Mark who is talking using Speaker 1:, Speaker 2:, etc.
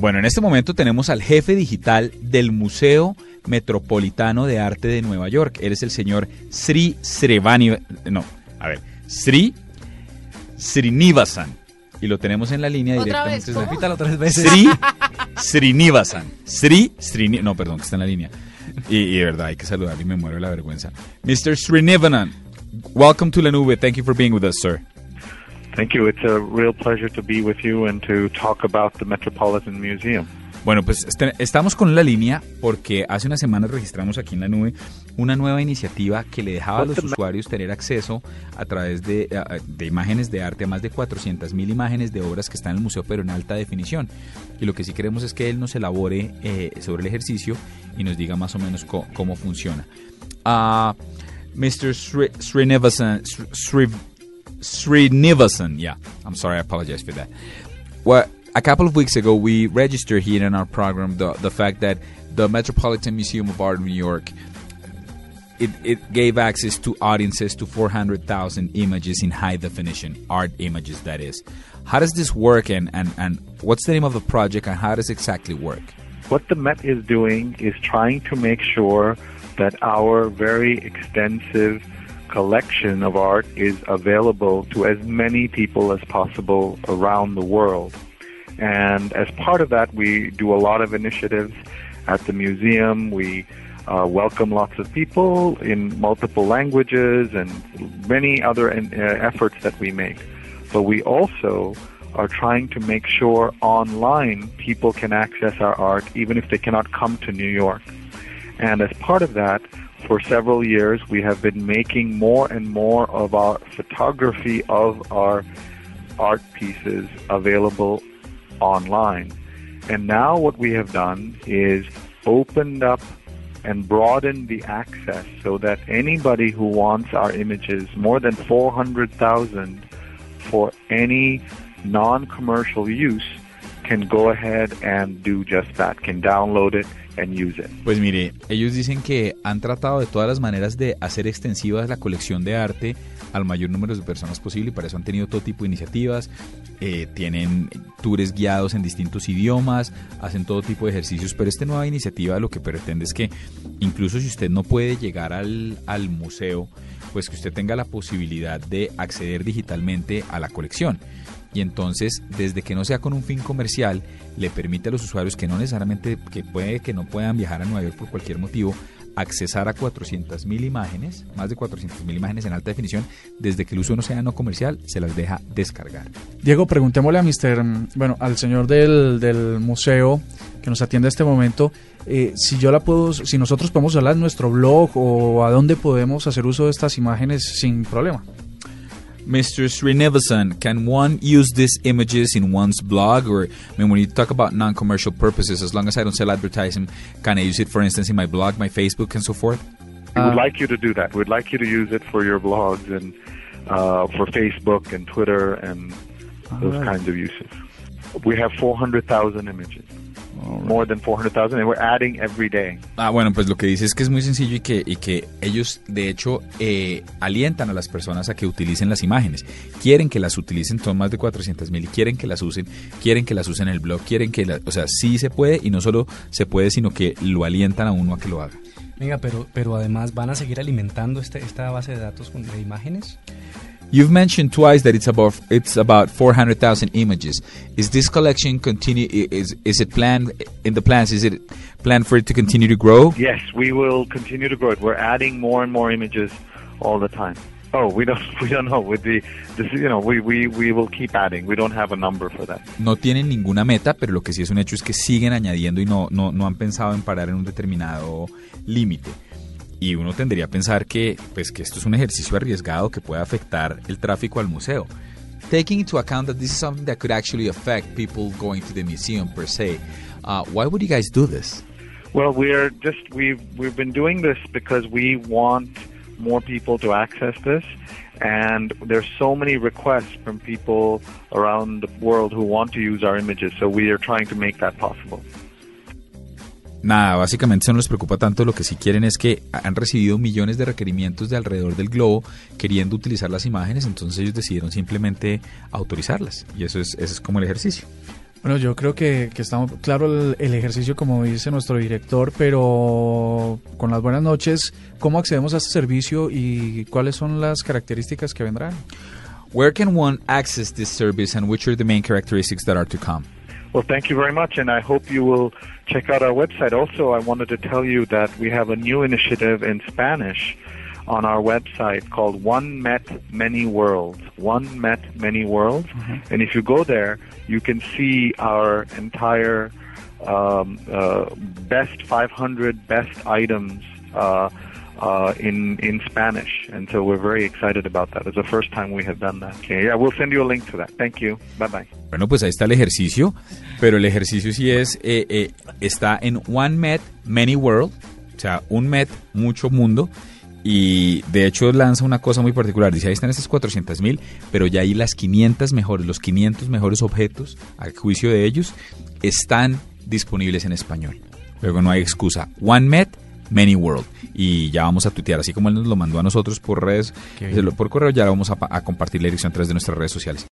Speaker 1: Bueno, en este momento tenemos al jefe digital del Museo Metropolitano de Arte de Nueva York. Él es el señor Sri Srivani... No, a ver, Sri Srinivasan. Y lo tenemos en la línea
Speaker 2: ¿Otra
Speaker 1: directamente.
Speaker 2: vez? ¿Cómo?
Speaker 1: Repítalo tres veces. Sri Srinivasan. Sri Srini... No, perdón, que está en la línea. Y, y de verdad, hay que saludarlo y me muero de la vergüenza. Mr. Srinivasan, welcome to La Nube. Thank you for being with us, sir.
Speaker 3: Thank you. It's a real pleasure to be with you and to talk about the Metropolitan Museum.
Speaker 1: Bueno, pues este- estamos con la línea porque hace unas semanas registramos aquí en la nube una nueva iniciativa que le dejaba a los usuarios tener acceso a través de, de imágenes de arte a más de 400 mil imágenes de obras que están en el museo, pero en alta definición. Y lo que sí queremos es que él nos elabore eh, sobre el ejercicio y nos diga más o menos cómo funciona. Ah, Mr. Sri, Srinivasan, Sri, Sreenivasan, yeah, I'm sorry, I apologize for that. Well, a couple of weeks ago, we registered here in our program the, the fact that the Metropolitan Museum of Art in New York it, it gave access to audiences to 400,000 images in high definition, art images, that is. How does this work, and, and, and what's the name of the project, and how does it exactly work?
Speaker 3: What the Met is doing is trying to make sure that our very extensive collection of art is available to as many people as possible around the world. And as part of that, we do a lot of initiatives at the museum. We uh, welcome lots of people in multiple languages and many other uh, efforts that we make. But we also are trying to make sure online people can access our art even if they cannot come to New York. And as part of that, for several years, we have been making more and more of our photography of our art pieces available online. And now what we have done is opened up and broadened the access so that anybody who wants our images, more than 400,000 for any non-commercial use, can go ahead and do just that, can download it and use it.
Speaker 1: Pues mire, ellos dicen que han tratado de todas las maneras de hacer extensivas la colección de arte al mayor número de personas posible y para eso han tenido todo tipo de iniciativas, eh, tienen tours guiados en distintos idiomas, hacen todo tipo de ejercicios, pero esta nueva iniciativa lo que pretende es que incluso si usted no puede llegar al, al museo, pues que usted tenga la posibilidad de acceder digitalmente a la colección. Y entonces, desde que no sea con un fin comercial, le permite a los usuarios que no necesariamente, que puede que no puedan viajar a Nueva York por cualquier motivo, accesar a 400.000 imágenes, más de 400.000 imágenes en alta definición, desde que el uso no sea no comercial, se las deja descargar.
Speaker 4: Diego, preguntémosle a mm, Bueno, al señor del, del museo que nos atiende en este momento, eh, si yo la puedo, si nosotros podemos hablar en nuestro blog o a dónde podemos hacer uso de estas imágenes sin problema.
Speaker 1: Mr. Sreenivasan, can one use these images in one's blog? Or, I mean, when you talk about non commercial purposes, as long as I don't sell advertising, can I use it, for instance, in my blog, my Facebook, and so forth?
Speaker 3: We would like you to do that. We'd like you to use it for your blogs and uh, for Facebook and Twitter and those
Speaker 4: right.
Speaker 3: kinds of uses. We have 400,000 images, more than 400,000, and we're adding every day.
Speaker 1: Ah, bueno, pues lo que dice es que es muy sencillo y que, y que ellos, de hecho, eh, alientan a las personas a que utilicen las imágenes. Quieren que las utilicen, son más de 400 mil y quieren que las usen, quieren que las usen en el blog, quieren que, la- o sea, sí se puede y no solo se puede, sino que lo alientan a uno a que lo haga.
Speaker 5: Venga, pero, pero además van a seguir alimentando este, esta base de datos con de imágenes.
Speaker 1: You've mentioned twice that it's about it's about 400,000 images. Is this collection continue? Is is it planned in the plans? Is it planned for it to continue to grow?
Speaker 3: Yes, we will continue to grow it. We're adding more and more images all the time. Oh, we don't we don't know with the this you know we, we, we will keep adding. We don't have a number for that.
Speaker 1: No tienen ninguna meta, pero lo que sí es un hecho es que siguen añadiendo y no no no han pensado en parar en un determinado límite. Y uno tendría a pensar que pues que esto es un ejercicio arriesgado que puede afectar el tráfico al museo. taking into account that this is something that could actually affect people going to the museum per se, uh, why would you guys do this?
Speaker 3: Well, we're just we've we've been doing this because we want more people to access this, and there's so many requests from people around the world who want to use our images. So we are trying to make that possible.
Speaker 1: Nada, básicamente eso no les preocupa tanto, lo que sí quieren es que han recibido millones de requerimientos de alrededor del globo queriendo utilizar las imágenes, entonces ellos decidieron simplemente autorizarlas y eso es, eso es como el ejercicio.
Speaker 4: Bueno, yo creo que, que está claro el, el, ejercicio, como dice nuestro director, pero con las buenas noches, ¿cómo accedemos a este servicio y cuáles son las características que vendrán?
Speaker 1: Where can one access this service and which are the main characteristics that are to come?
Speaker 3: Well, thank you very much, and I hope you will check out our website. Also, I wanted to tell you that we have a new initiative in Spanish on our website called One Met Many Worlds. One Met Many Worlds. Mm-hmm. And if you go there, you can see our entire um, uh, best 500 best items uh, uh, in in Spanish. And so we're very excited about that. It's the first time we have done that. Okay, yeah, we'll send you a link to that. Thank you. Bye bye.
Speaker 1: Bueno, pues ahí está el ejercicio, pero el ejercicio sí es, eh, eh, está en One Met Many World, o sea, un Met, mucho mundo, y de hecho lanza una cosa muy particular. Dice, ahí están estas 400 mil, pero ya ahí las 500 mejores, los 500 mejores objetos, al juicio de ellos, están disponibles en español. Luego no hay excusa. One Met, Many World. Y ya vamos a tuitear, así como él nos lo mandó a nosotros por redes, por correo, ya vamos a, a compartir la dirección a través de nuestras redes sociales.